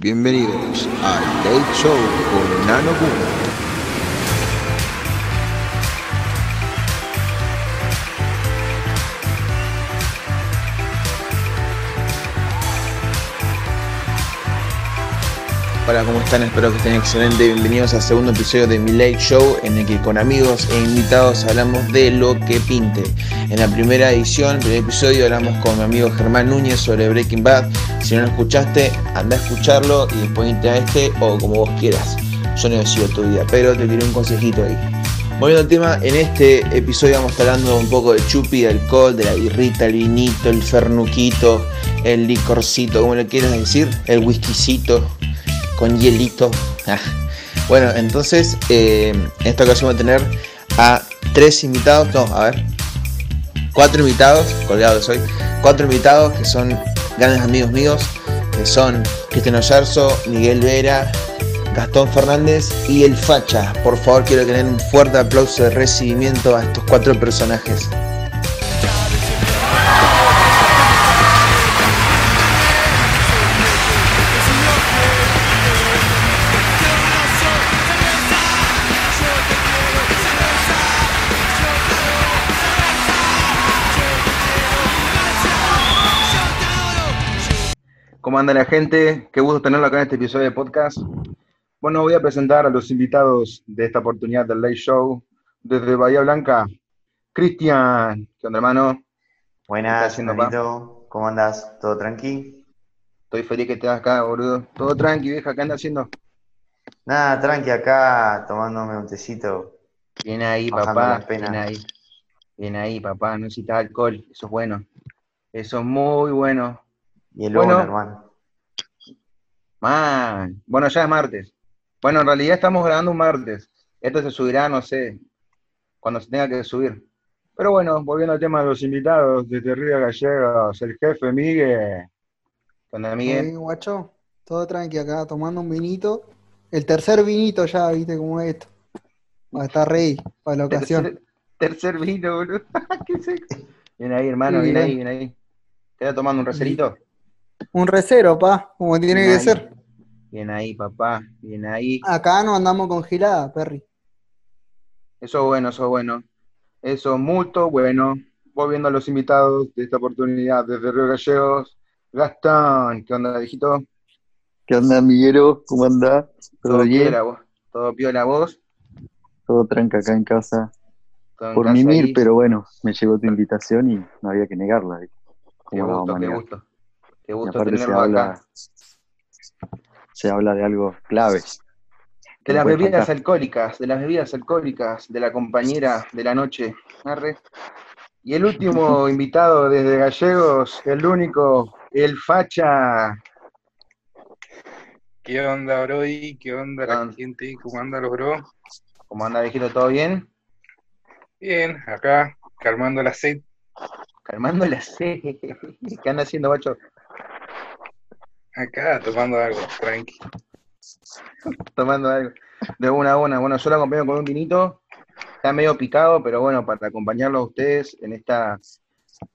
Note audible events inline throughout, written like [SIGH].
Bienvenidos al Late Show con Nano Boom. Hola, ¿cómo están? Espero que estén excelentes. Bienvenidos al segundo episodio de Mi Late Show, en el que con amigos e invitados hablamos de lo que pinte. En la primera edición, el primer episodio, hablamos con mi amigo Germán Núñez sobre Breaking Bad. Si no lo escuchaste, anda a escucharlo y después a este o como vos quieras. Yo no decido tu vida, pero te tiré un consejito ahí. Volviendo al tema, en este episodio vamos a estar hablando un poco de chupi, de alcohol, de la birrita, el vinito, el fernuquito, el licorcito, como le quieras decir, el whiskycito con hielito. Ah. Bueno, entonces eh, en esta ocasión voy a tener a tres invitados, no, a ver, cuatro invitados, colgados hoy, cuatro invitados que son grandes amigos míos, que son Cristiano Yarzo, Miguel Vera, Gastón Fernández y el Facha. Por favor, quiero tener un fuerte aplauso de recibimiento a estos cuatro personajes. Anda la gente? Qué gusto tenerlo acá en este episodio de podcast. Bueno, voy a presentar a los invitados de esta oportunidad del Late Show desde Bahía Blanca. Cristian, ¿qué onda, hermano? Buenas, Manito. ¿Cómo andas? ¿Todo tranqui? Estoy feliz que estés acá, boludo. Todo tranqui, vieja, ¿qué andas haciendo? Nada, tranqui acá, tomándome un tecito. Bien ahí, papá. Bien ahí. Bien ahí, papá. No necesitas alcohol, eso es bueno. Eso es muy bueno. Y el bueno, hermano. Man. Bueno, ya es martes. Bueno, en realidad estamos grabando un martes. Esto se subirá, no sé, cuando se tenga que subir. Pero bueno, volviendo al tema de los invitados desde Río Gallegos, el jefe Miguel. ¿Qué Miguel? guacho, todo tranqui acá, tomando un vinito. El tercer vinito ya, viste cómo es esto. Va a estar rey para la ocasión. Tercer, vino, boludo. [LAUGHS] ¿Qué sexy. Viene ahí, hermano, viene ahí, viene ahí. ¿Te está tomando un recerito? Un recero, pa, como tiene que ser. Bien ahí, papá, bien ahí. Acá no andamos congelada, Perry. Eso es bueno, eso es bueno. Eso es muy bueno. Volviendo a los invitados de esta oportunidad desde Río Gallegos. Gastón, ¿qué onda, viejito? ¿Qué onda, Miguero? ¿Cómo andás? ¿Todo, ¿Todo bien? Piola, vos? ¿Todo piola vos? Todo tranca acá en casa. Por mimir, pero bueno, me llegó tu invitación y no había que negarla. Qué gusto, qué gusto. Qué gusto tenerlo se habla, Se habla de algo clave. De las bebidas alcohólicas, de las bebidas alcohólicas, de la compañera de la noche. Y el último [LAUGHS] invitado desde Gallegos, el único, el Facha. ¿Qué onda, bro? ¿Qué onda la gente? ¿Cómo anda los bro? ¿Cómo anda, viejito? ¿Todo bien? Bien, acá, calmando la sed. Calmando la sed. [LAUGHS] ¿Qué anda haciendo, bacho? Acá tomando algo, tranqui. [LAUGHS] tomando algo. De una a una. Bueno, yo lo acompaño con un vinito. Está medio picado, pero bueno, para acompañarlo a ustedes en esta,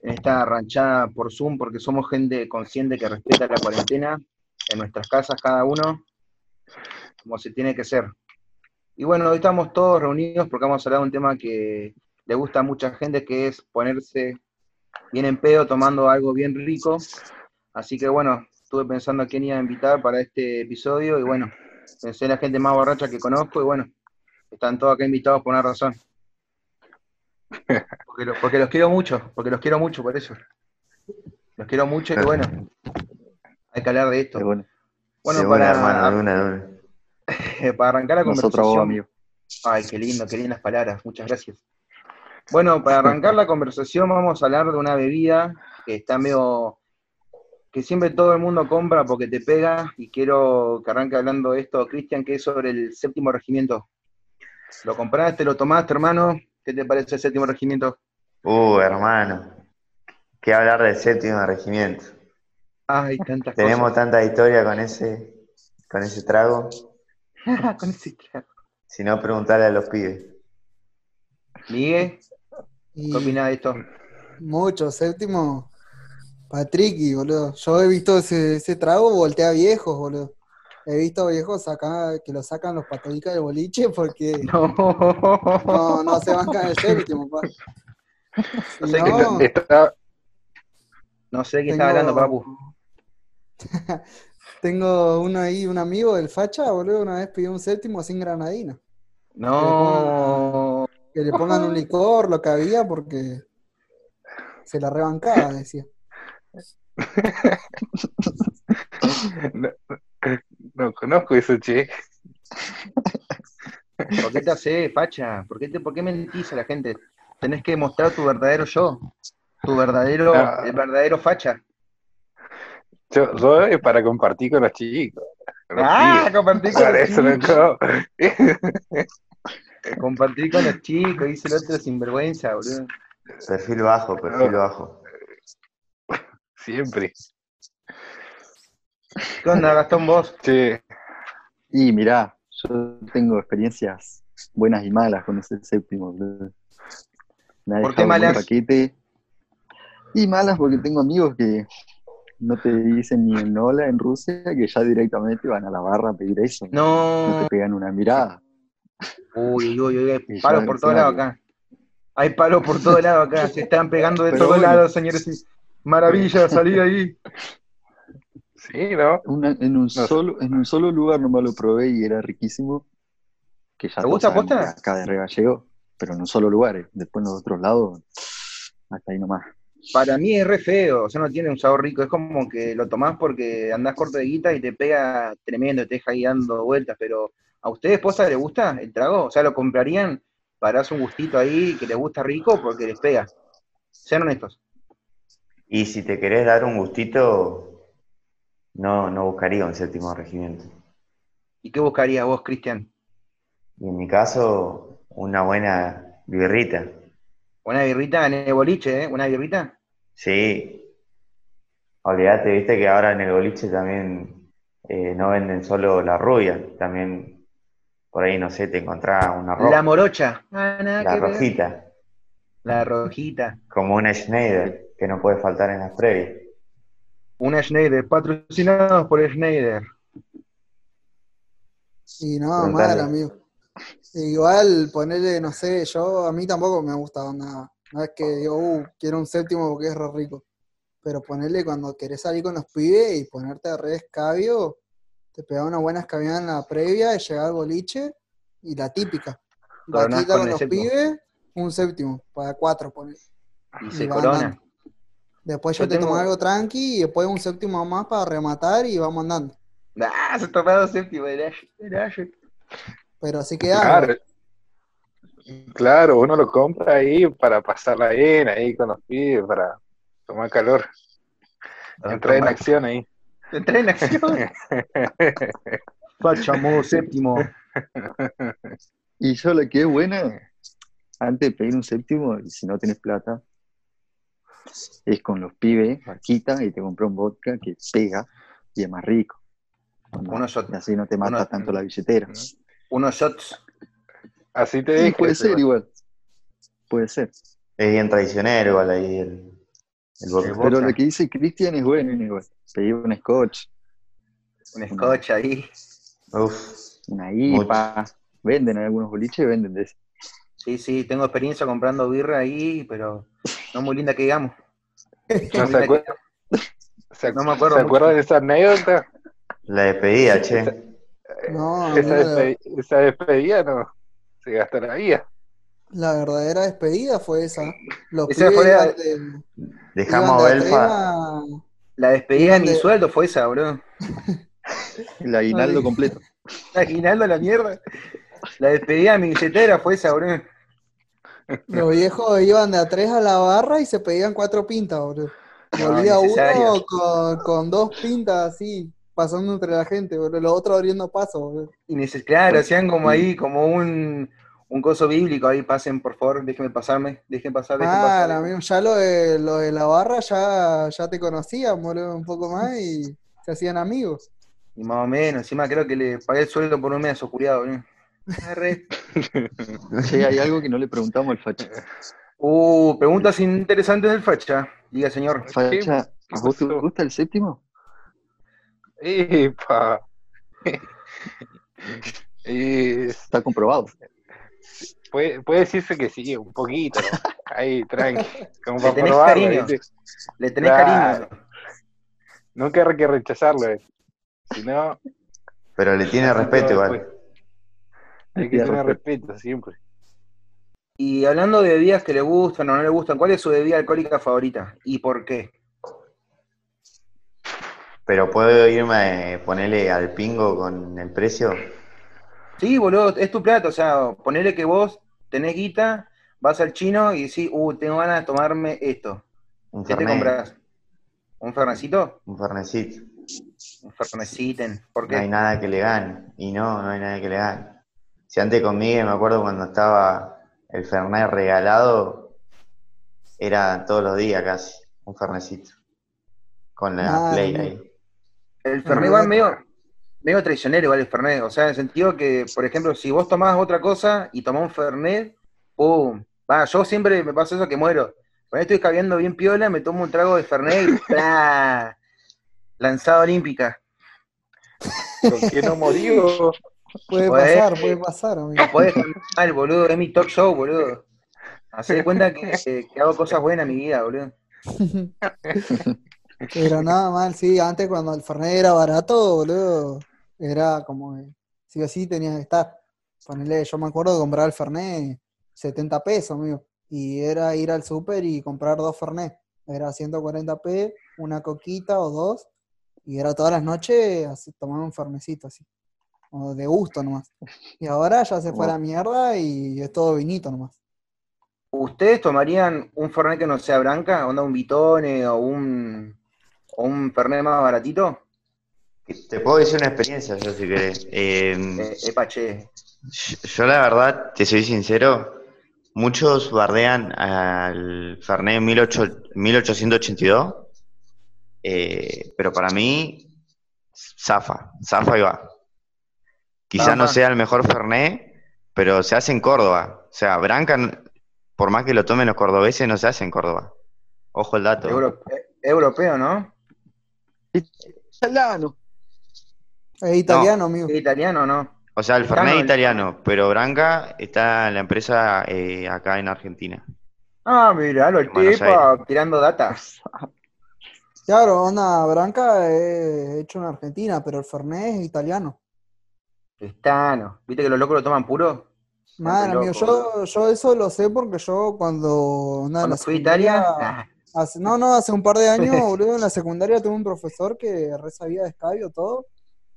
en esta ranchada por Zoom, porque somos gente consciente que respeta la cuarentena en nuestras casas cada uno, como se tiene que ser. Y bueno, hoy estamos todos reunidos porque vamos a hablar de un tema que le gusta a mucha gente, que es ponerse bien en pedo tomando algo bien rico. Así que bueno, estuve pensando a quién iba a invitar para este episodio y bueno, pensé en la gente más borracha que conozco y bueno, están todos acá invitados por una razón. [LAUGHS] Porque, los quiero mucho, porque los quiero mucho por eso. Los quiero mucho y bueno, hay que hablar de esto. Bueno, para, [LAUGHS] para arrancar la conversación. amigo. Ay, qué lindo, qué lindas palabras, muchas gracias. Bueno, para arrancar la conversación vamos a hablar de una bebida que está medio que siempre todo el mundo compra porque te pega, y quiero que arranque hablando de esto, Cristian, que es sobre el séptimo regimiento. ¿Lo compraste, lo tomaste, hermano? ¿Qué te parece el séptimo regimiento? Uh, hermano, ¿qué hablar del séptimo regimiento? Ay, tantas Tenemos tanta historia con ese, con ese trago. [LAUGHS] con ese trago. Si no, preguntarle a los pibes. Miguel, ¿qué opinas de esto? Mucho, séptimo Patricky, boludo. Yo he visto ese, ese trago voltea viejos, boludo. He visto viejos acá que lo sacan los patadicas del boliche porque [LAUGHS] No. no, no se bancan el séptimo, [LAUGHS] pa. No sé no, qué está- No sé de qué Tengo- está hablando, papu. [LAUGHS] tengo uno ahí, un amigo del facha, boludo, una vez pidió un séptimo sin granadina. No. Que le pongan un licor, lo que había, porque se la rebancaba, decía. No, no conozco eso, che. ¿Por qué te haces, facha? ¿Por qué, te, ¿Por qué mentís a la gente? Tenés que mostrar tu verdadero yo. Tu verdadero, Ah. el verdadero facha. Yo, yo es para compartir con los chicos. con los Ah, compartir con Para los no chicos. co- Compartir con los chicos, dice el otro sinvergüenza, boludo. Perfil bajo, perfil bajo. Siempre. ¿Qué onda, Gastón, vos? Che, Y mirá, yo tengo experiencias buenas y malas con ese séptimo. Me ha ¿Por qué malas? paquete. Y malas porque tengo amigos que no te dicen ni en hola en Rusia, que ya directamente van a la barra a pedir eso. No No. te pegan una mirada. Uy, uy, uy, hay [LAUGHS] ya por lados escenario. acá. Hay palos por todos lados acá. Se están pegando de Pero todos bueno. lados, señores. Maravilla, salí ahí. sí, ¿no? Una- en, un solo, en un solo lugar nomás lo probé y era riquísimo. Que ya ¿Te gusta, posta? Acá de Regallego, pero en un solo lugar. eh. Después en los otros lados, hasta ahí nomás. Para mí es re feo, o sea, no tiene un sabor rico. Es como que lo tomás porque andás corto de guita y te pega tremendo, te deja ahí dando vueltas. Pero ¿a ustedes, posta, les gusta el trago? O sea, ¿lo comprarían para darse un gustito ahí que les gusta rico porque les pega? Sean honestos. Y si te querés dar un gustito, no, no buscaría un séptimo regimiento. ¿Y qué buscarías vos, Cristian? Y en mi caso, una buena birrita. Una birrita en el boliche, ¿eh? Una birrita. Sí. Olvídate, viste que ahora en el boliche también eh, no venden solo la rubia, también por ahí, no sé, te encontrás una roja, La morocha. Ah, nada la que ver. La rojita. como una Schneider, que no puede faltar en las previas. Una Schneider, patrocinados por Schneider. Y no, mal, amigo. Igual ponerle, no sé, yo a mí tampoco me ha gustado nada. No es que digo, uh, quiero un séptimo porque es re rico. Pero ponerle cuando querés salir con los pibes y ponerte a re escabio, te pega una buena escabiada en la previa y llegar al boliche y la típica. Vaquita con con los séptimo. pibes, un séptimo, para cuatro poner. Y se Y va corona. andando. Después Yo yo te tengo- tomo algo tranqui y después un séptimo más para rematar y vamos andando. Ah, se tomado séptimo del Ash. Pero así queda. Claro, claro, uno lo compra ahí para pasarla bien, ahí con los pibes, para tomar calor. Entrar en acción [LAUGHS] ahí. Entré en acción. Fachamo, séptimo. Y yo la que es buena, antes de pedir un séptimo, y si no tenés plata, es con los pibes, vaquita, y te compré un vodka que pega y es más rico. Unos shots. Y así no te mata unos- tanto la billetera. Unos shots. Así te Sí, dije. puede ser igual. Puede ser. Es bien traicionero igual ahí el, el vodka. Pero lo que dice Cristian es bueno igual. Pedir un scotch, Un scotch ahí. Uf, una IPA. Venden en algunos boliches, venden de ese. Sí, sí, tengo experiencia comprando birra ahí, pero no muy linda que digamos. [LAUGHS] ¿No se, que acuer- se- No me acuerdo ¿se acuerdan de esa anécdota? la despedida, che. A Esa, no esa despedida no se gasta la vida. La verdadera despedida fue esa. Los Esa fue la- de- Dejamos a de Belfa. La despedida de mi ¿Dónde? sueldo fue esa, bro. [LAUGHS] El aguinaldo Ay. completo. [LAUGHS] Aguinaldo la mierda. La despedida de mi billetera fue esa, bro. Los viejos iban de a tres a la barra y se pedían cuatro pintas, boludo. No, Volvía necesario. uno con, con dos pintas así, pasando entre la gente, boludo. Los otros abriendo paso, boludo. Claro, hacían como ahí, como un, un coso bíblico. Ahí pasen, por favor, déjenme pasarme. Dejen pasar, dejen Ah, pasar. amigo, ya lo de, lo de la barra ya, ya te conocían, boludo, un poco más y se hacían amigos. Y más o menos, encima creo que le pagué el sueldo por un mes a su culiado, boludo. Arre. [LAUGHS] Che, hay algo que no le preguntamos al facha. Uh, preguntas interesantes del facha. Diga, señor. Facha, ¿Qué ¿a vos te gusta el séptimo? Epa. [LAUGHS] Está comprobado. puede, puede decirse que sí, un poquito. ¿no? Ahí, tranqui. Como Le tenés probarlo, cariño. ¿viste? Le tenés Claro. cariño. Nunca hay que rechazarlo. eh. Si no, Pero le tiene respeto igual. Hay que tener respeto. siempre. Y hablando de bebidas que le gustan o no le gustan, ¿cuál es su bebida alcohólica favorita? ¿Y por qué? Pero puedo irme a ponerle al pingo con el precio. Sí, boludo, es tu plato, o sea, ponele que vos tenés guita, vas al chino y decís, uh, tengo ganas de tomarme esto. Un ¿Qué te compras? ¿Un fernecito? un fernecito. Un ferneciten. ¿Por No hay qué? nada que le gane. Y no, no hay nada que le gane. Si antes con Miguel, me acuerdo cuando estaba el Fernet regalado, era todos los días casi, un Fernecito. Con la Ah, Play ahí. El fernet igual medio, medio traicionero igual el fernet, o sea, en el sentido que, por ejemplo, si vos tomás otra cosa y tomás un fernet, ¡pum! Va, yo siempre me pasa eso que muero. Cuando estoy caviendo bien piola, me tomo un trago de fernet y [LAUGHS] ¡plá! Lanzada olímpica. ¿Con qué no morí? Puede pasar, puede pasar, amigo. Estar mal, boludo, es mi talk show, boludo. Hacé de cuenta que, hago cosas buenas en mi vida, boludo. [LAUGHS] Pero nada mal, sí, antes cuando el Fernet era barato, boludo, era como sí o sí tenías que estar. Ponele, yo me acuerdo de comprar el Fernet 70 pesos, amigo. Y era ir al súper y comprar dos Fernet. Era 140p, una coquita o dos. Y era todas las noches así, tomar un Fernecito así. O de gusto nomás. Y ahora ya se fue a la mierda y es todo vinito nomás. ¿Ustedes tomarían un fernet que no sea branca? ¿Onda un Vitone o un, o un fernet más baratito? Te puedo decir una experiencia, yo si querés. Eh, Eh, epa, che. yo, yo la verdad, te soy sincero, muchos bardean al Fernet 18 1882, eh, pero para mí, zafa, zafa y va. Quizá no sea el mejor Fernet, pero se hace en Córdoba. O sea, Branca, por más que lo tomen los cordobeses, no se hace en Córdoba. Ojo el dato. Euro- eh, europeo, ¿no? Italiano. Es italiano, amigo. ¿Es italiano no? O sea, el Fernet italiano, pero Branca está en la empresa eh, acá en Argentina. Ah, miralo, el Buenos tipo tirando data. Claro, onda branca es hecho en Argentina, pero el Fernet es italiano. Cristano. ¿Viste que los locos lo toman puro? Amigo, loco, yo, yo eso lo sé porque yo cuando, en Cuando la fui a Italia, secundaria- ah, hace- no, no, hace un par de años, [LAUGHS] boludo, en la secundaria tuve un profesor que re sabía de escabio todo,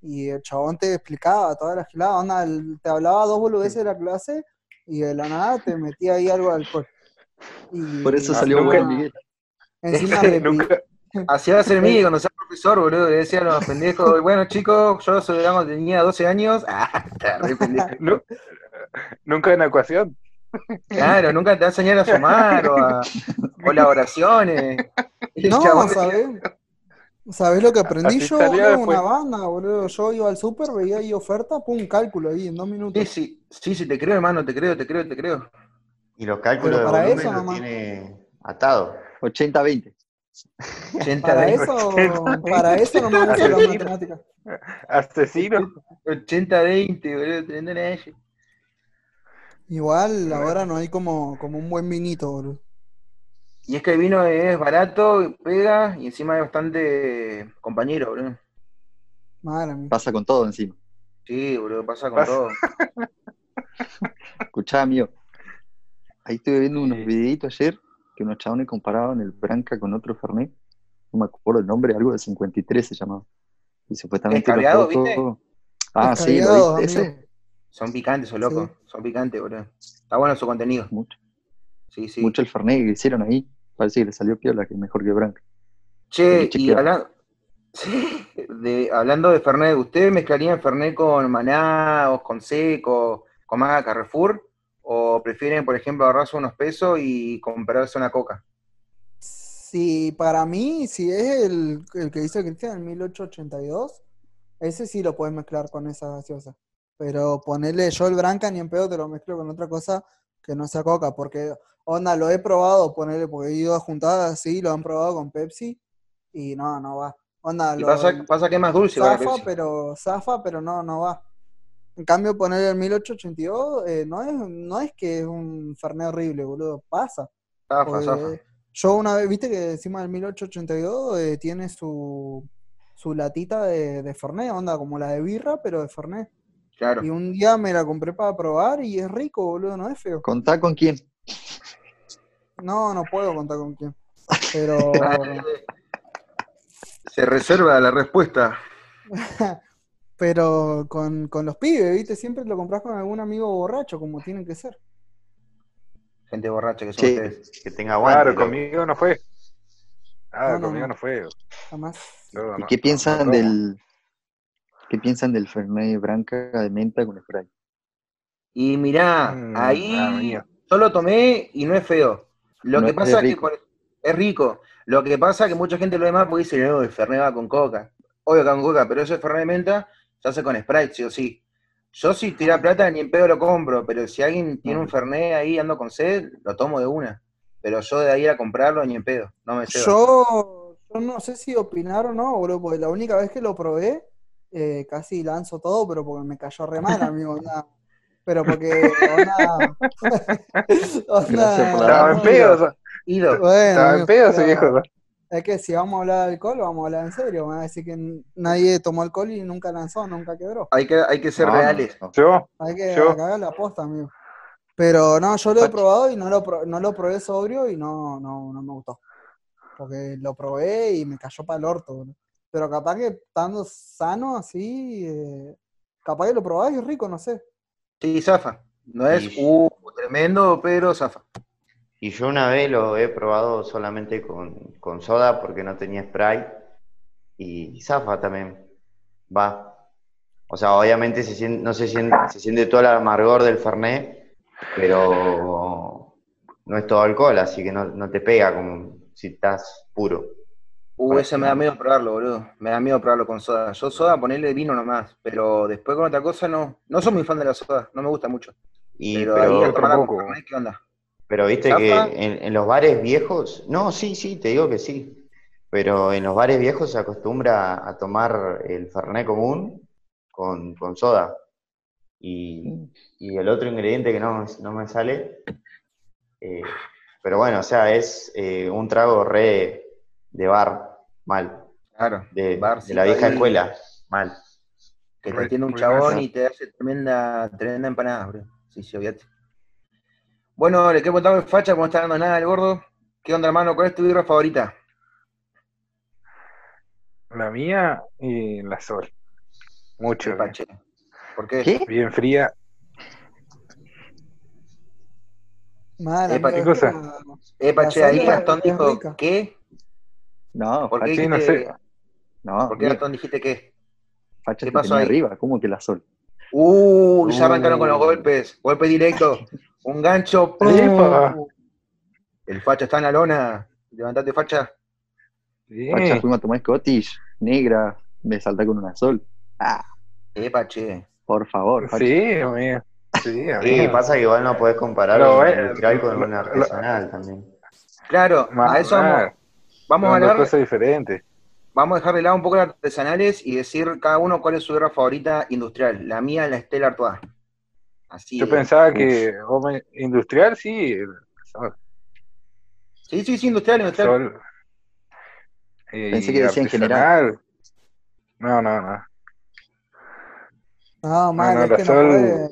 y el chabón te explicaba todas las clases, onda, el- te hablaba dos boludeces de la clase, y de la nada te metía ahí algo de alcohol. Y Por eso salió nunca- bueno Miguel. Encima [LAUGHS] Nunca, así va a ser mí cuando sea profesor, boludo. Le decía a los pendejos, bueno chicos, yo soy cuando tenía 12 años. [LAUGHS] Ah, re pendejo. nu- nunca en ecuación. Claro, nunca te va a enseñar a sumar o a colaboraciones. Y el No, chabón ¿sabes? ¿Sabes lo que aprendí Así yo, boludo? Una banda, boludo. Yo iba al súper, veía ahí oferta, pum, cálculo ahí en dos minutos. Sí, sí, sí, sí, te creo, hermano, te creo, te creo, te creo. Y los cálculos de Pero para volumen eso lo tiene atado. 80-20. 80 Para eso, para eso nomás uso las matemáticas. Asesino. 80-20, boludo, tremendo negocio. Igual ahora no hay como, como un buen vinito, boludo. Y es que el vino es barato, pega y encima es bastante compañero, boludo. Madre mía. Pasa con todo encima. Sí, boludo, pasa con Pasa. todo. [LAUGHS] Escuchá, amigo. Ahí estuve viendo unos Sí. videitos ayer que unos chabones comparaban el Branca con otro Fernet. No me acuerdo el nombre, algo de 53 se llamaba. Y supuestamente los locos- ¿viste? Ah, sí, ¿lo viste amigo. ese? Son picantes, son locos. Son picantes, boludo. Está bueno su contenido. Mucho, Sí, sí. mucho el Fernet que hicieron ahí. Parece que le salió piola, que es mejor que Branca. Che, y hablando, [LAUGHS] sí, de, hablando de Fernet, ¿ustedes mezclarían Fernet con Maná o con Seco, con Maga Carrefour? ¿O prefieren, por ejemplo, ahorrarse unos pesos y comprarse una coca? Si para mí, si es el, el que dice Cristian, el 1882, ese sí lo puedes mezclar con esa gaseosa. Pero ponerle yo el Branca ni en pedo te lo mezclo con otra cosa que no sea coca, porque onda, lo he probado, ponerle, porque he ido a juntadas así, lo han probado con Pepsi y no, no va. Onda, Y lo- pasa, pasa que es más dulce. zafa, Pepsi. pero zafa, pero no, no va. En cambio, poner el 1882 eh, no es, no es que es un Fernet horrible, boludo. Pasa. Zafa, Porque zafa. Yo una vez, viste que encima del 1882 eh, tiene su, su latita de, de Fernet, onda como la de birra, pero de Fernet. Claro. Y un día me la compré para probar y es rico, boludo, no es feo. Contá con quién. No, no puedo contar con quién. [LAUGHS] Pero, [LAUGHS] Se reserva la respuesta. [LAUGHS] pero con, con los pibes, viste, siempre lo compras con algún amigo borracho, como tienen que ser. Gente borracha que son Sí. ustedes. Que tenga aguante. Claro, conmigo no fue. Claro, No, no, conmigo no. no fue. Jamás. ¿Y qué no- piensan del qué piensan del Fernet Branca de menta con spray? Y mirá, Mm, ahí ah, yo lo tomé y no es feo. Lo No, que es pasa es que rico. con- es rico. Lo que pasa es que mucha gente lo ve mal porque dice, no, el Fernet va con coca. Obvio que va con coca, pero eso es Fernet de menta, se hace con Sprite, sí o sí. Yo si tira plata ni en pedo lo compro, pero si alguien tiene un Fernet ahí ando con sed, lo tomo de una. Pero yo de ahí a comprarlo ni en pedo, no me ceba. Yo, yo no sé si opinar o no, boludo, porque la única vez que lo probé, eh, casi lanzo todo, pero porque me cayó re mal, amigo. onda. Pero porque, onda, [LAUGHS] Gracias por la Estaba en onda, pedo, Es que si vamos a hablar de alcohol, vamos a hablar en serio. Me va a decir que nadie tomó alcohol y nunca lanzó, nunca quebró. Hay que, hay que ser No, no, reales. no. Yo, Hay que Yo- cagar la posta, amigo. Pero no, yo lo he probado y no lo, no lo probé sobrio y no, no, no me gustó. Porque lo probé y me cayó para el orto, boludo. Pero capaz que estando sano así, eh, capaz que lo probás y es rico, no sé. Sí, zafa. No es uh, tremendo, pero zafa. Y yo una vez lo he probado solamente con, con soda porque no tenía spray. Y zafa también. Va. O sea, obviamente se siente, no se siente, se siente todo el amargor del Fernet, pero no es todo alcohol, así que no, no te pega como si estás puro. Uh, Para ese me da miedo probarlo, boludo. Me da miedo probarlo con soda. Yo soda, ponerle vino nomás, pero después con otra cosa no. No soy muy fan de la soda, no me gusta mucho. Y, Pero, pero, ahí a ¿qué onda? Pero viste que en, en los bares viejos, no, sí, sí, te digo que sí. Pero en los bares viejos se acostumbra a tomar el Fernet común con, con soda. Y, y el otro ingrediente que no, no me sale. eh, pero bueno, o sea, es eh, un trago re de bar, mal. Claro, De, Bar, de la vieja ahí. escuela, mal. que te atiende un chabón y te hace tremenda, tremenda empanada, bro. Sí, sí, obviate. Bueno, le quiero contar el facha, como no está dando nada el gordo. ¿Qué onda, hermano? ¿Cuál es tu birra favorita? la mía y la sol. Mucho. Epa, che. ¿Por qué? ¿Qué? Bien fría. Mal, Epa, ¿qué cosa? Epa, che, ahí Gastón dijo, rica. ¿qué? No, ¿Por qué no sé. no, ¿por qué Gastón dijiste qué? Facha ¿Qué pasó ahí? arriba, ¿cómo que la sol? Uh, ya arrancaron con los Uh. golpes. Golpe directo. [LAUGHS] Un gancho. El facha está en la lona. Levantate, facha. Sí. Facha, fuimos a tomar Scottish, negra, me salta con una sol. Ah, Epa, che. por favor, Facha. Sí, amigo. Sí, [LAUGHS] Sí, amigo. pasa que igual no podés comparar Pero, un eh, industrial con un lo- artesanal también. Claro, a eso vamos, vamos a hablar, cosas diferentes. vamos a dejar de lado un poco las artesanales y decir cada uno cuál es su guerra favorita industrial. La mía es la Stella Artois. Así Yo es. pensaba que vos me- industrial sí, el sol. Sí, sí, sí, industrial, industrial. sol. Y Pensé que decía en general. No, no, no. No, mal, no, es la que sol- no puede.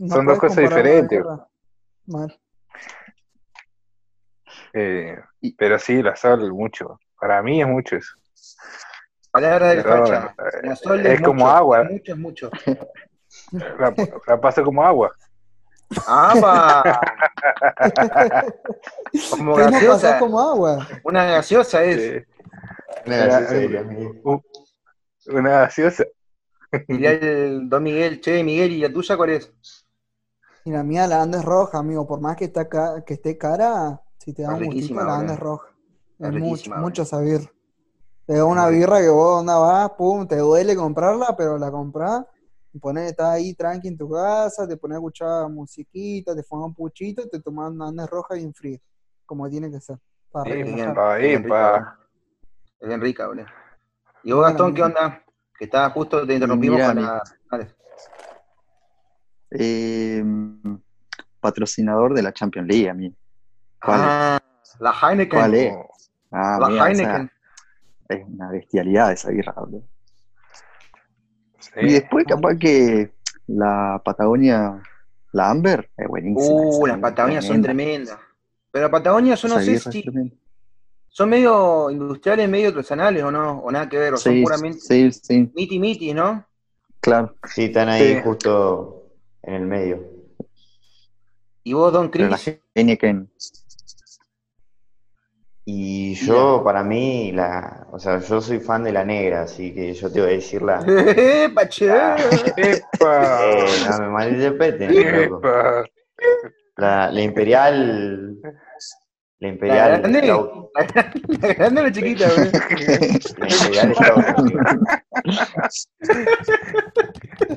no son dos cosas diferentes. Mal. Eh, Y- pero sí, la sol, mucho. Para mí es mucho eso. Palabra del Pero, facha. eh, La sol es como mucho, agua. Mucho es mucho. [LAUGHS] La, la paso como agua. ¡Apa! [LAUGHS] Como ¿Qué no pasó gaseosa. como agua? Una gaseosa es. Una gaseosa, diría Miguel. u- una gaseosa. Diría el Don Miguel, che, Miguel, ¿y la tuya cuál es? Y la mía, la Andes roja, amigo. Por más que, está ca- que esté cara, si te da Es un gustito, la boludo. Andes roja. Es Es mucho, mucho sabir. Te da una birra que vos onda vas, pum, te duele comprarla, pero la comprás, pones, estás ahí tranqui en tu casa, te pones a escuchar musiquita, te fumas un puchito te tomas una Andes roja bien fría, como tiene que ser. Para Sí, Es bien, es bien boludo. Es bien rica, boludo. ¿Y vos, Gastón, qué onda? Que estaba justo, te interrumpimos Mira, para... Dale. Eh, patrocinador de la Champions League, a mí. ¿Cuál es? Ah, la Heineken. ¿Cuál es? Ah, La mira, Heineken. es una bestialidad esa birra, boludo. Sí. Y después capaz que la Patagonia, la Amber, es buenísima. Uh, las Patagonias son tremenda. tremendas. Pero las Patagonias yo no sé si son medio industriales, medio artesanales o no, o nada que ver, o son puramente sí, sí, miti miti, ¿no? claro. Sí, están ahí Sí. justo en el medio. Y vos, Don Pero la Chris, Heineken, Y yo, para mí, la, o sea, yo soy fan de la negra, así que yo te voy a decir la. Pache. [LAUGHS] ¡Epa! [LAUGHS] Eh, no me malinterpreten, loco. ¡Epa! La, la imperial. La La imperial. grande, Scout. la grande o la chiquita, güey. La imperial amigo.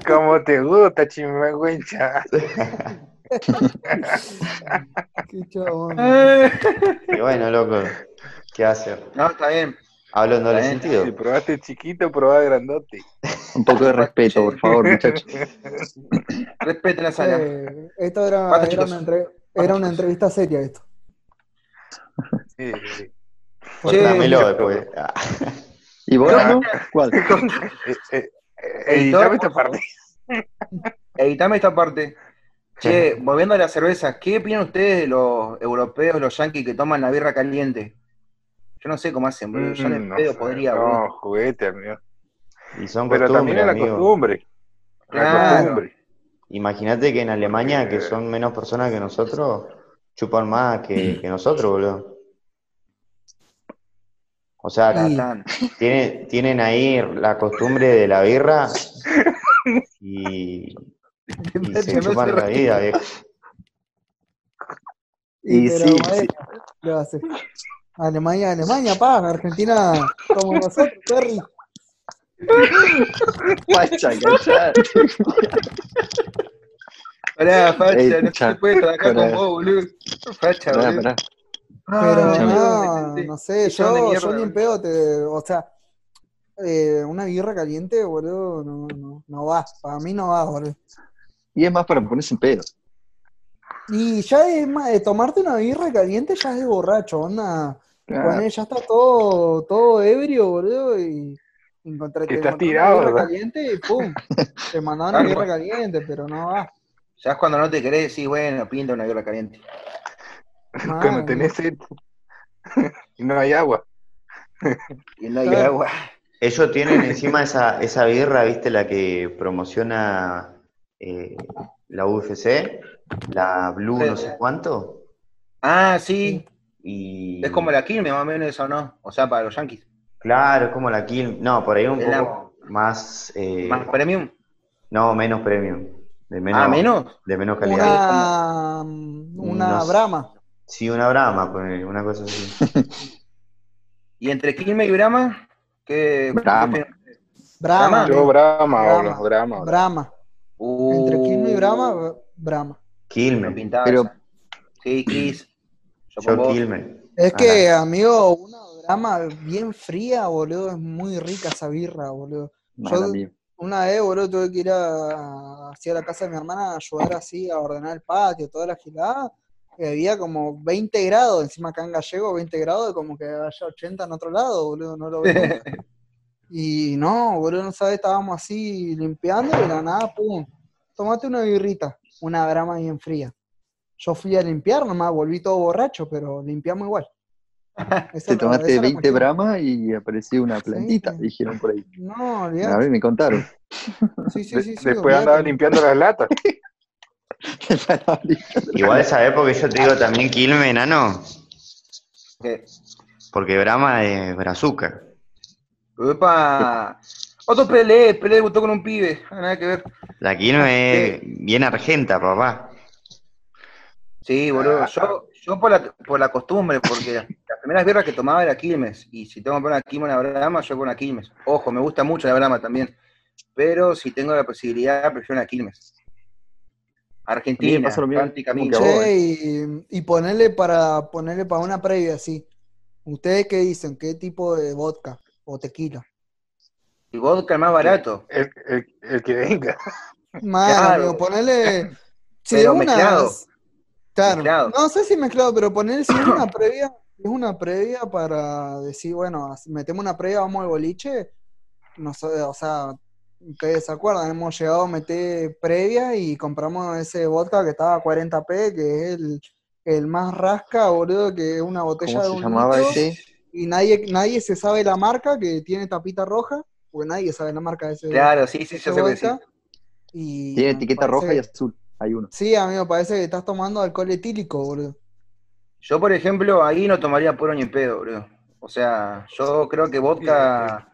¿Cómo te gusta, chimagüencha? [LAUGHS] [LAUGHS] Qué chabón. [LAUGHS] Y bueno, loco, ¿qué hacer? No, está bien. Hablo en doble bien. sentido. Si probaste chiquito, probá grandote. un poco de respeto, por favor, [LAUGHS] muchachos. Respeten la sala. Eh, esto era, era, una, entre- era una entrevista seria esto. Sí, sí. Cortámelo después. Ah, ¿Y vos, no? ¿Cuál? Eh, eh, editame esta parte. Editame esta parte. Che, volviendo a la cerveza, ¿qué opinan ustedes de los europeos, los yankees que toman la birra caliente? Yo no sé cómo hacen, boludo. Yo Mm, en no pedo sé, podría, boludo. No, juguete, amigo. Y son Pero también es la amigo. costumbre. La Claro. costumbre. Imagínate que en Alemania, que son menos personas que nosotros, chupan más que, que nosotros, boludo. O sea, tienen ahí la costumbre de la birra [LAUGHS] y, [LAUGHS] y se chupan la vida, viejo. Y pero, sí, sí. ¿qué va a hacer? Alemania, Alemania, pa, Argentina como nosotros, Perry. Pacha, [LAUGHS] callate. Pará, facha, Ey, no se puede trabajar con vos, boludo. Facha, Pará, boludo. pará. Pero Ah, no, no sé, yo, yo ni en pedo te, o sea, eh, una birra caliente, boludo, no, no, no va, para mí no va, boludo. Y es más para ponerse en pedo. Y ya es más, de tomarte una birra caliente ya es de borracho, onda, Claro. Ya está todo, todo ebrio, boludo, y encontré, Que te estás tirado, [LAUGHS] una birra caliente y pum, te mandaban una birra caliente, pero no va. Ya es cuando no te querés decir, bueno, pinta una birra caliente. Cuando Mal. tenés sed [LAUGHS] y no hay agua. [LAUGHS] Y no hay Claro. agua. Ellos tienen encima esa, esa birra, ¿viste? La que promociona eh, la UFC, la Blue Sí. no sé cuánto. Ah, sí. Y Es como la Quilmes, más o menos eso, ¿no? O sea, para los yankees. Claro, es como la Kill. No, por ahí un poco más. eh, Más premium. No, menos premium. De menos, Ah, menos. De menos calidad. Una, una No sé. brama. Sí, una brama, ponele, una cosa así. [LAUGHS] Y entre Quilmes y Brahma, ¿qué? Brahma. qué- Brahma. Yo, Brahma, Brahma. Brahma. Brahma. Uh, Entre Quilmes y Brahma, Brahma. no Quilme. pintaba Pero-. Sí, Chris. Yo Yo. Es Ah, que, amigo, una Brahma bien fría, boludo, es muy rica esa birra, boludo. Mala Yo- mía. Una vez, boludo, tuve que ir a, así a la casa de mi hermana a ayudar así a ordenar el patio, toda la gilada. Y había como 20 grados, encima acá en Gallego, 20 grados, como que haya 80 en otro lado, boludo, no lo veo. [LAUGHS] Y no, boludo, no sabes, estábamos así limpiando y de la nada, pum, tomate una birrita, una brama bien fría. Yo fui a limpiar nomás, volví todo borracho, pero limpiamos igual. [LAUGHS] Esa Te tomaste esa es la 20 cuestión. Brahma y apareció una plantita, Sí. dijeron por ahí. No, A olvidate. ver, me contaron. Sí, sí, sí, sí, Después andaba limpiando las latas. [LAUGHS] Igual esa época yo te digo también Quilme, enano, porque Brahma es brazuca. Epa. Otro Pelé, Pelé debutó con un pibe. Ah, Nada que ver. La Quilme es bien argenta, papá. Sí, boludo. Yo, yo por, la, por la costumbre, porque [LAUGHS] las primeras birras que tomaba era Quilmes. Y si tengo que poner una Quilmes una Brahma, yo pongo una Quilmes. Ojo, me gusta mucho la Brahma también. Pero si tengo la posibilidad, prefiero una Quilmes. A mí Argentina, a Che, y, y ponerle para ponerle para una previa así. ¿Ustedes qué dicen? ¿Qué tipo de vodka o tequila? Y vodka el más barato. El, el, el que venga. Mano, Claro. amigo, ponele. [LAUGHS] Si Pero es una- mezclado. Claro, Mezclado. no sé si mezclado, pero poner si es una previa, es una previa para decir, bueno, metemos una previa, vamos al boliche, no sé, o sea, ustedes se acuerdan, hemos llegado a meter previa y compramos ese vodka que estaba a 40p, que es el, el más rasca, boludo, que es una botella ¿Cómo de se un llamaba litro, ese? Y nadie, nadie se sabe la marca, que tiene tapita roja, porque nadie sabe la marca de ese, Claro, sí, sí, yo sé que vodka. decís. Y Tiene etiqueta parece- roja y azul. Hay uno. Sí, amigo, parece que estás tomando alcohol etílico, boludo. Yo, por ejemplo, ahí no tomaría puro ni pedo, boludo. O sea, yo creo que vodka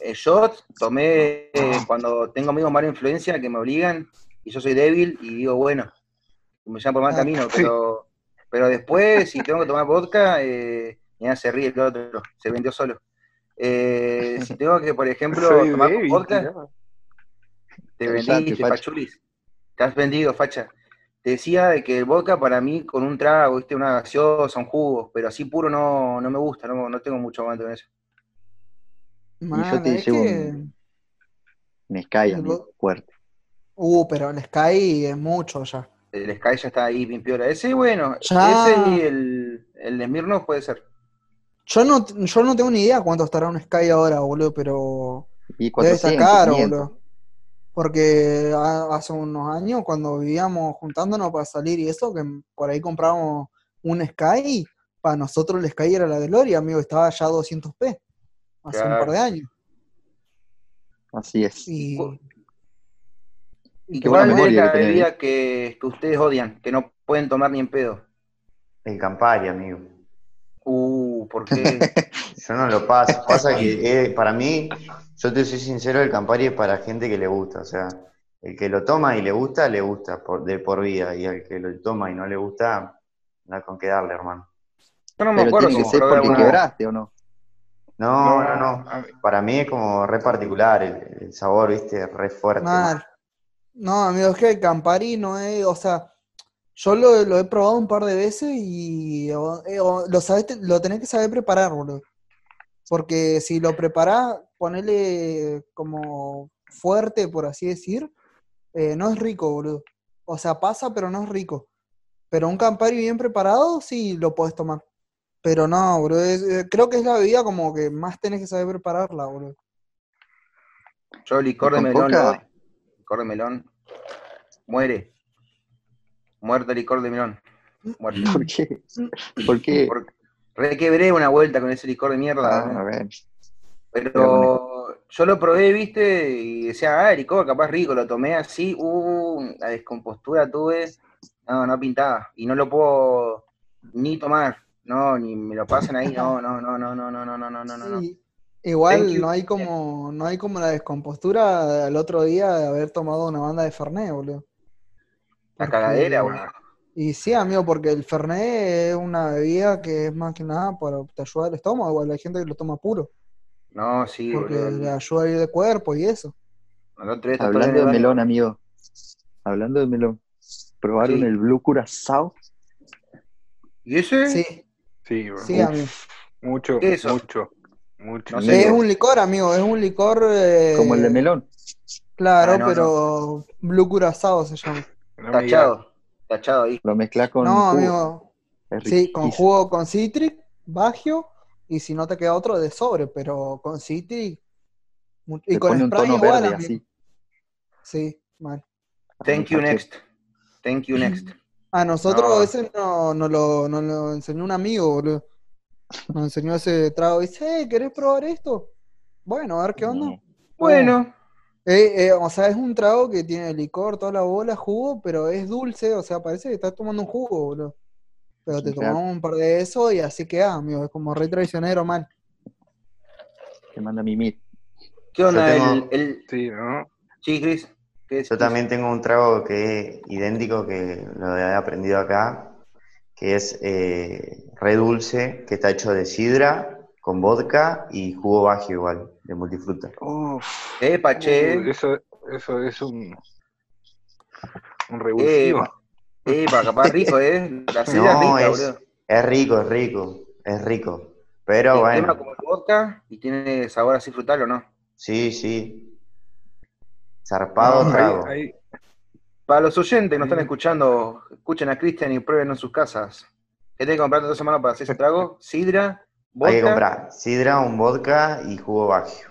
eh, shot tomé eh, cuando tengo amigos mala influencia que me obligan y yo soy débil y digo, bueno, me llaman por mal Ah, camino, pero, pero después, si tengo que tomar vodka, eh, se ríe el otro, se vendió solo. Eh, [LAUGHS] si tengo que, por ejemplo, tomar vodka, tirá. te vendiste, fachulis. Te has vendido, facha. Te decía de que el vodka para mí con un trago, ¿viste? una gaseosa, un jugo, pero así puro no, no me gusta, no, no tengo mucho aguante con eso. Man, te es llevo que... un- Un Sky, fuerte. Uh, pero el Sky es mucho ya. El Sky ya está ahí bien piola. Ese, bueno, Ya. ese y el, el de Smirnoff puede ser. Yo no, yo no tengo ni idea cuánto estará un Sky ahora, boludo, pero Y debe 400, estar caro, 500. boludo. Porque ha- hace unos años, cuando vivíamos juntándonos para salir y eso, que por ahí comprábamos un Sky, para nosotros el Sky era la Gloria, amigo, estaba ya a 200p, hace un par de años. Así es. Y ¿Y Qué cuál es la que tenés, bebida que, que ustedes odian, que no pueden tomar ni en pedo? El Campari, amigo. Uh, ¿por qué? [LAUGHS] Yo no lo paso. Pasa que eh, para mí, yo te soy sincero, el Campari es para gente que le gusta. O sea, el que lo toma y le gusta, le gusta por, de por vida. Y al que lo toma y no le gusta, no hay con qué darle, hermano. Yo no me Pero acuerdo tiene si que ser porque alguna- quebraste o no. No, no, no. Para mí es como re particular el, el sabor, viste, re fuerte. Mal. No, amigo, es que el Campari no es, o sea, yo lo, lo he probado un par de veces y o- eh, o lo sabes, lo tenés que saber preparar, boludo. Porque si lo preparás, ponele como fuerte, por así decir, eh, no es rico, boludo. O sea, pasa, pero no es rico. Pero un Campari bien preparado, sí lo podés tomar. Pero no, boludo, es- eh, creo que es la bebida como que más tenés que saber prepararla, boludo. Yo licor de ¿Con melón, licor de melón, muere. Muerte licor de melón. Muerte. [LAUGHS] ¿Por qué? ¿Por qué? Porque requebré una vuelta con ese licor de mierda. Ah, a ver. Pero yo lo probé, viste, y decía, ah, licor, capaz rico, lo tomé así, uh, la descompostura tuve, no, no pintaba, y no lo puedo ni tomar, no, ni me lo pasen ahí, no, no, no, no, no, no, no, no, no, no, no. Sí, Igual Thank you. no hay como, no hay como la descompostura el otro día de haber tomado una banda de Fernet, boludo. La Porque- cagadera, boludo. Y sí, amigo, porque el Fernet es una bebida que es más que nada para te ayuda al estómago, igual hay gente que lo toma puro, No, sí, porque boludo. le ayuda a ir de cuerpo y eso. El Hablando de el melón, amigo. Hablando de melón. ¿Probaron Sí. el Blue Curazao? ¿Y ese? Sí, Sí, bro. sí, amigo. Mucho, ¿Qué es eso? mucho, mucho. No sé. Es un licor, amigo, es un licor eh, Como el de melón. Claro, Ah, no, pero Blue Curazao se llama. Tachado, tachado ahí. Lo mezclas con No, jugo. amigo, sí, con jugo con citric, bagio, y si no te queda otro de sobre, pero con citric y con pone un spray tono igual, verde así. Sí, mal. Thank you next. Thank you next. [CLEARS THROAT] A nosotros No. a veces no, no lo, no lo enseñó un amigo, boludo. Nos enseñó ese trago y dice, "Eh, ¿querés probar esto? Bueno, a ver qué onda. No. Bueno, Eh, eh, o sea, es un trago que tiene licor, toda la bola, jugo, pero es dulce, o sea, parece que estás tomando un jugo, boludo. Pero te Claro. tomamos un par de eso y así queda, amigo. Es como re traicionero, mal. Te manda mimir. ¿qué onda Yo el. Sí, ¿no? Sí, Chris. Yo también tengo un trago que es idéntico, que lo he aprendido acá, que es eh, re dulce, que está hecho de sidra, con vodka y jugo bagio igual, de multifruta. Uf, Eh, Pache. uh, eso, eso es un, un revulsivo. Eh, para capaz rico, ¿eh? La No, es rica, es, rico, es rico, es rico. Pero El bueno, tema como el vodka y tiene sabor así frutal o no. Sí, sí. Zarpado No, trago. ahí- ahí- Para los oyentes que nos están escuchando, escuchen a Cristian y prueben en sus casas. ¿Qué tienen que comprar dos semanas para hacer ese trago? Sidra, Hay que vodka. comprar sidra, un vodka y jugo bagio.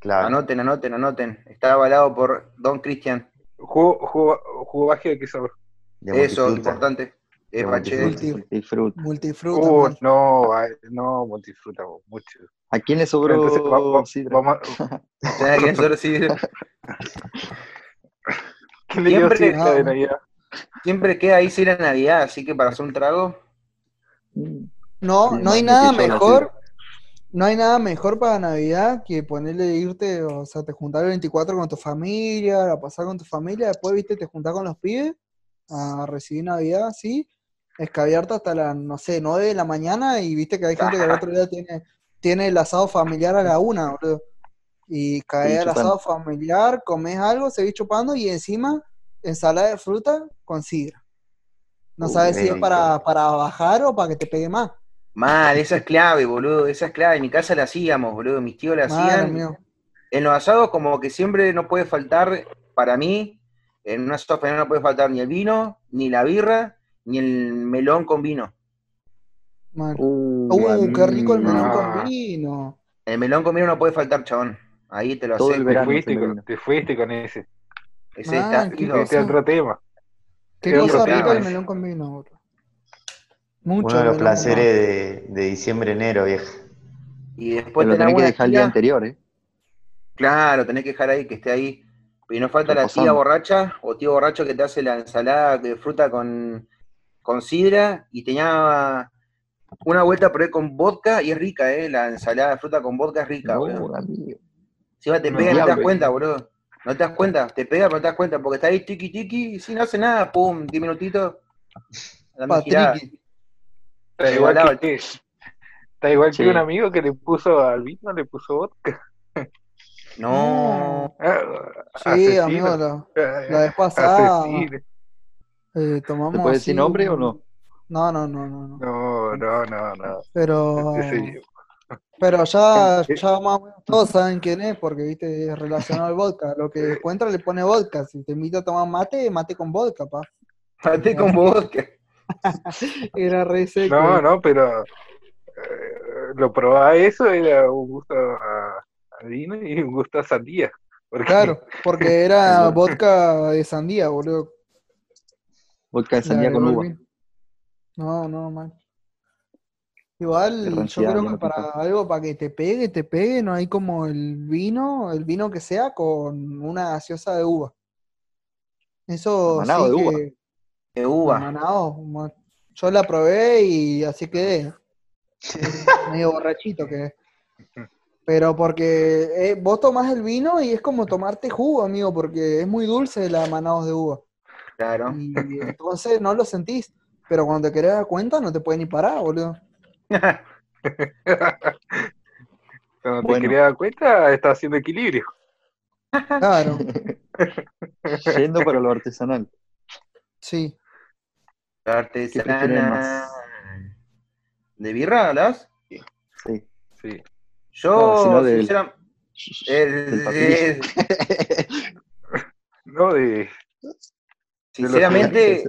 Claro. Anoten, anoten, anoten. Está avalado por Don Cristian. Jugo, jugo, jugo bagio de qué sabor. de Eso, importante. Es bache. multifruta. Multifruta. Uh, no, no, multifruta, mucho. ¿A quién le sobró Entonces, va- va- sidra? vamos, [LAUGHS] Tenés que hacer sidra. ¿quién le Siempre- sidra de. Navidad? Siempre queda ahí sidra Navidad, así que para hacer un trago, Mm, No, Sí, no hay nada la mejor. No hay nada mejor para Navidad que ponerle irte, o sea, te juntar el 24 con tu familia, a pasar con tu familia, después, viste, te juntás con los pibes a recibir Navidad, así, escabiarte hasta las, no sé, 9 de la mañana y viste que hay gente que el otro día tiene, tiene el asado familiar a la una, boludo. Y cae el asado familiar, comes algo, seguís chupando y encima ensalada de fruta con sidra. No Uh, sabes si es para, para bajar o para que te pegue más. Mal, esa es clave, boludo, esa es clave. En mi casa la hacíamos, boludo, mis tíos la hacían. amigo. En los asados como que siempre no puede faltar, para mí, en una sopa no puede faltar ni el vino, ni la birra, ni el melón con vino. Mal. Uh, Uh, qué rico el melón con vino. El melón con vino no puede faltar, chabón. Ahí te lo Todo el acepto. Te verano fuiste, ese con, te fuiste con ese. Ese Ah, está qué. Este otro tema. Qué otro cosa rica el melón con vino, bro. Mucho Uno de los placeres de, de diciembre, enero, vieja. Y Te después lo tenés tenés que dejar el día anterior, ¿eh? Claro, tenés que dejar ahí, que esté ahí. Y no falta la tía borracha o tío borracho que te hace la ensalada de fruta con, con sidra y tenía una vuelta por ahí con vodka y es rica, ¿eh? La ensalada de fruta con vodka es rica, boludo. No, amigo. Si va, te No, pega y no te das diablo. cuenta, boludo. No te das cuenta, te pega pero no te das cuenta, porque está ahí tiki tiki y si no hace nada, pum, 10 minutitos. Patricky. Está igual que, está igual Sí. que un amigo que le puso al vino, le puso vodka. No, Ah, Sí, asesino. amigo, la, Ah, la vez pasada eh, tomamos ¿Se puede decir nombre o no? No, no, no, no, no. No, no, no, no. Pero, pero ya, ya más o menos todos saben quién es, porque viste, es relacionado al vodka. Lo que encuentra le pone vodka. Si te invita a tomar mate, mate con vodka, pa. maté con vodka. [LAUGHS] Era re seco. No, no, pero eh, lo probaba eso, era un gusto a, a vino y un gusto a sandía. Porque Claro, porque [LAUGHS] era [LAUGHS] vodka de sandía, boludo. Vodka de sandía con uva. No, no, mal. Igual, yo creo que no para algo, para que te pegue, te pegue, no hay como el vino, el vino que sea con una gaseosa de uva. Eso Manado sí de uva. De uva. manado, ma- yo la probé y así quedé. Medio borrachito quedé. Pero porque eh, vos tomás el vino y es como tomarte jugo, amigo, porque es muy dulce la manados de uva. Claro. Y entonces no lo sentís. Pero cuando te querés dar cuenta, no te puedes ni parar, boludo. [LAUGHS] cuando te quería dar cuenta, estaba haciendo equilibrio. Claro, [LAUGHS] Yendo para lo artesanal. sí. ¿De birra hablas? Sí. Sí. Yo, No, del- el- el- [LAUGHS] No, de. sinceramente,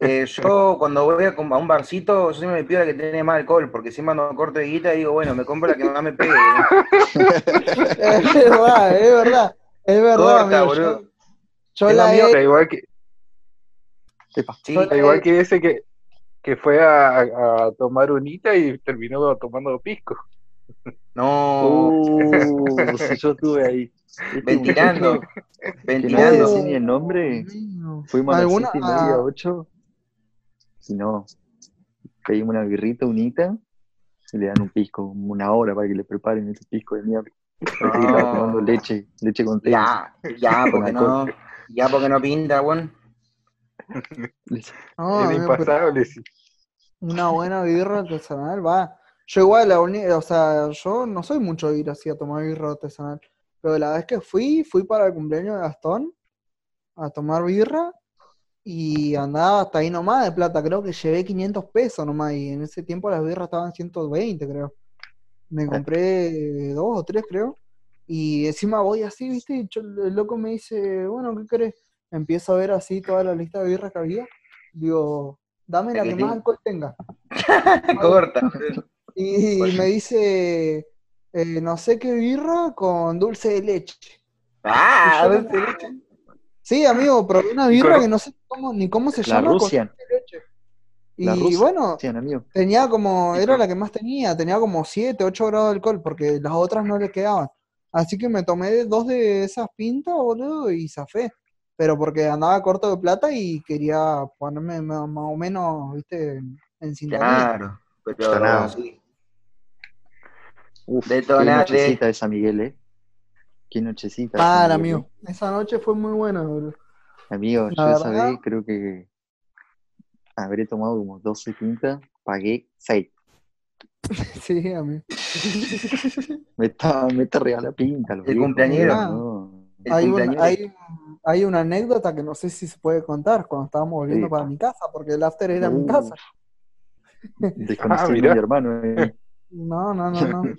eh, yo cuando voy a, un barcito, yo siempre me pido la que tiene más alcohol, porque siempre cuando corto de guita digo, bueno, me compro la que más me pegue. [LAUGHS] Es verdad, es verdad. Es verdad, Corta, amigo. boludo. Yo, la he, igual que. Sí, igual que ese que, que fue a, a tomar unita y terminó tomando pisco. [LAUGHS] no, Uh, si [LAUGHS] yo estuve ahí. Ventilando, no ventilando. ni el nombre, fuimos a las ¿Alguna- siete y media, ah, ocho, y no, pedimos una birrita, unita, y le dan un pisco, una hora para que le preparen ese pisco de mierda. Parece que estaba tomando leche, leche con té. Ya, ya, porque no, ya porque no pinta, bueno. [LAUGHS] no, impasable, sí. una buena birra artesanal, va. Yo igual, la uni- o sea, yo no soy mucho de ir así a tomar birra artesanal. Pero la vez que fui, fui para el cumpleaños de Gastón a tomar birra y andaba hasta ahí nomás de plata. Creo que llevé 500 pesos nomás y en ese tiempo las birras estaban 120, creo. Me compré dos o tres, creo. Y encima voy así, ¿viste? Y yo- el loco me dice, bueno, ¿qué querés? Empiezo a ver así toda la lista de birras que había. Digo, dame la que más alcohol tenga. [LAUGHS] Corta. Y [LAUGHS] me dice, eh, no sé qué birra con dulce de leche. Ah, Y [LAUGHS] dulce de leche. Sí, amigo, probé una birra Con- que no sé cómo, ni cómo se La llama con dulce de leche. La Y Russian, bueno, amigo. tenía como, era la que más tenía, tenía como 7, 8 grados de alcohol, porque las otras no le quedaban. Así que me tomé dos de esas pintas, boludo, y zafé. Pero porque andaba corto de plata y quería ponerme más o menos, viste, en, sintonía. Claro, pero Detonado. sí. Uf, qué Detonate. nochecita esa, Miguel, ¿eh? Qué nochecita esa, Para, Miguel, amigo. Esa noche fue muy buena, boludo. ¿eh? Amigo, La yo esa vez creo que habré tomado como 12 pintas, pagué 6. [LAUGHS] Sí, amigo. Me está, me está regala pinta. El cumpleañero. no. El Hay, un- cumpleañero. hay, hay una anécdota que no sé si se puede contar cuando estábamos volviendo Sí. para mi casa, porque el after era mi Uh. casa. [LAUGHS] [LAUGHS] Desconocido mirá. a mi hermano, eh. No, no, no, no. [LAUGHS]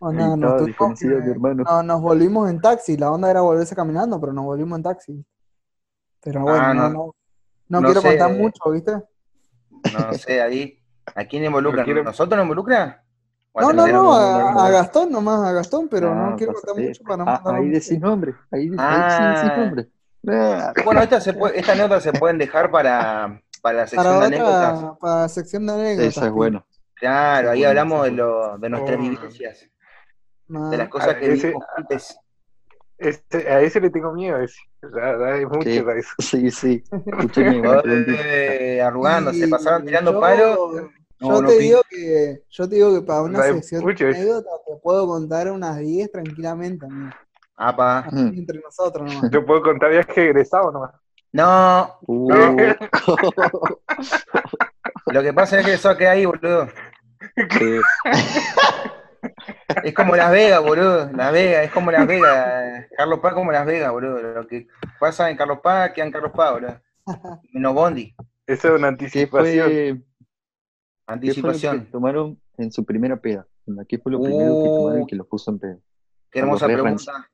Onda, Ahí nos tuvimos no, nos volvimos en taxi, la onda era volverse caminando, pero nos volvimos en taxi. Pero bueno, Ah, no, no. no, no No quiero sé. contar mucho, ¿viste? No sé, ahí. ¿A quién involucra? No ¿Nosotros nos involucra? ¿O a No, no, no, a, Gastón nomás, a Gastón, pero no Ah, quiero contar mucho para no Ah, mandarlo ahí decís nombre. Ahí, sí Ah. decís nombre. Ah, Bueno, estas se puede, esta anécdota se pueden dejar para, para la sección Para de anécdotas. otra, para la sección de anécdotas. Esa es tío. buena. Claro, ahí Bueno, hablamos de, lo, de nuestras Oh. vivencias, No. de las cosas Ah, que ese- juntos. Este, a ese le tengo miedo, a ese. Ya, ya es mucho Sí. para eso. Sí, sí. Eh, [LAUGHS] arrugando, se pasaron tirando yo- palos. Yo No, no te digo que, yo te digo que para una No sección de eso. anécdotas te puedo contar unas 10 tranquilamente, amigo. Apa. Así Mm. entre nosotros nomás. Yo puedo contar viaje egresado nomás. No, Uh, [LAUGHS] lo que pasa es que eso queda ahí, boludo. [LAUGHS] Es como Las Vegas, boludo. Las Vegas, es como Las Vegas. Carlos Paz como Las Vegas, boludo. Lo que pasa en Carlos Paz queda en Carlos Paz, boludo. [LAUGHS] Menos Bondi. Eso es una ¿Qué anticipación. fue, qué fue lo que Anticipación. tomaron en su primera peda? ¿Qué fue lo primero que tomaron Uh. y que los puso en pedo? Qué hermosa pregunta.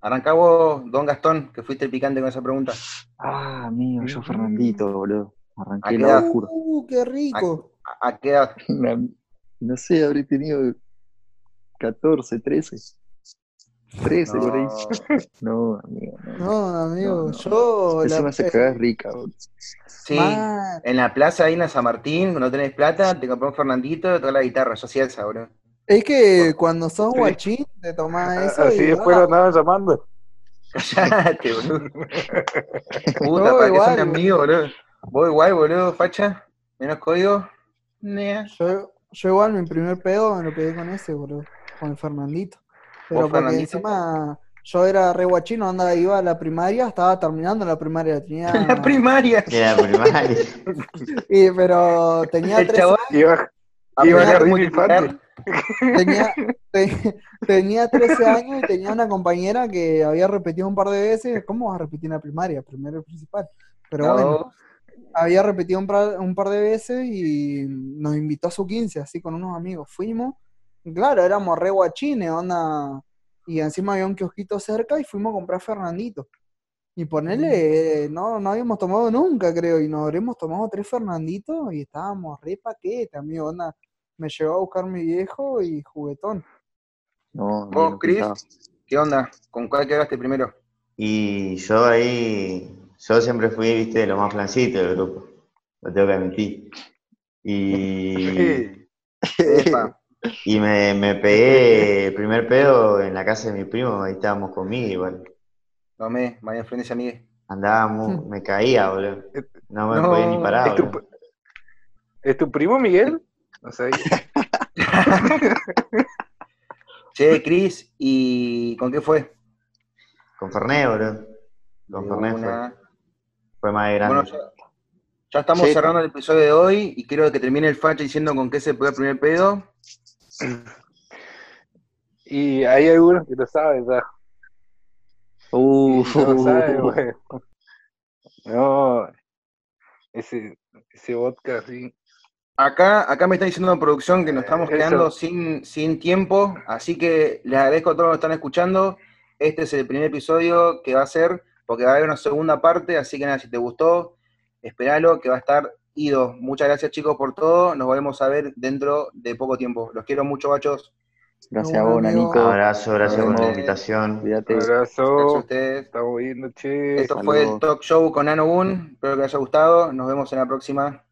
Arrancá vos, Don Gastón, que fuiste el picante con esa pregunta. Ah, amigo, yo Fernandito, boludo. ¿A Arranqué qué el lado oscuro. Uh, qué rico. ¿A, a qué edad? [LAUGHS] No sé, habré tenido 14, 13. 13 por ahí. No. Amigo, no. No, amigo, No, no. yo la- Encima se cagás rica, boludo. Sí, Man, en la plaza ahí en la San Martín, cuando tenés plata, te compró un Fernandito y toca la guitarra. Yo hacía esa, boludo. es que cuando sos Sí. guachín te tomás eso Así y después ah, lo andaban llamando. Callate, boludo. [LAUGHS] Puta, No, ¿para igual, son amigos, boludo? Vos igual, boludo, facha. Menos código. Nea. yo, yo igual mi primer pedo me lo pegué con ese, boludo, con el Fernandito. Pero ¿Vos, porque Fernandito? encima yo era re guachino, anda, iba a la primaria, estaba terminando la primaria, tenía [LAUGHS] La primaria. De la primaria. [LAUGHS] y, pero tenía El 13 chabón Iba, iba a multiplicar. tenía, [LAUGHS] te- tenía 13 años y tenía una compañera que había repetido un par de veces. ¿Cómo vas a repetir en la primaria? Primero y principal. Pero No, bueno, había repetido un par, un par de veces y nos invitó a su 15, así con unos amigos. Fuimos, claro, éramos re guachines, onda. Y encima había un kiosquito cerca y fuimos a comprar Fernandito. Y ponerle, eh, no, no habíamos tomado nunca, creo, y nos habremos tomado tres Fernanditos y estábamos re paquete, amigo, onda. Me llevó a buscar mi viejo y juguetón. No, ¿Vos, Chris? ¿Qué onda? ¿Con cuál quedaste primero? Y yo ahí, yo siempre fui, viste, de lo más flancito del grupo. Lo tengo que admitir. Y. [LAUGHS] y me, me pegué el primer pedo en la casa de mi primo, ahí estábamos conmigo igual. Tomé, María Florencia Miguel. Andábamos, me caía, boludo. No me No, podía ni parar, ¿Es tu, boludo. ¿Es tu primo Miguel? No sé. [LAUGHS] Che, Cris, ¿y con qué fue? Con Fernet, boludo. Con De Fernet fue, una. fue más grande. Bueno, ya, ya estamos Sí. cerrando el episodio de hoy y quiero que termine el facha diciendo con qué se pegó el primer pedo. Y hay algunos que lo saben, ya. Uh, no saben. No, ese, ese vodka así. Acá, acá me está diciendo en producción que nos estamos Eso. quedando sin, sin tiempo, así que les agradezco a todos los que están escuchando. Este es el primer episodio que va a ser, porque va a haber una segunda parte, así que nada, si te gustó, esperalo, que va a estar ido. Muchas gracias chicos por todo, nos volvemos a ver dentro de poco tiempo. Los quiero mucho, bachos. Gracias a Bueno, vos. Nanito. Abrazo, gracias por la invitación. Cuídate. Un Gracias a abrazo. ustedes. Estamos viendo. Esto fue el talk show con Nano Boon. Espero que les haya gustado. Nos vemos en la próxima.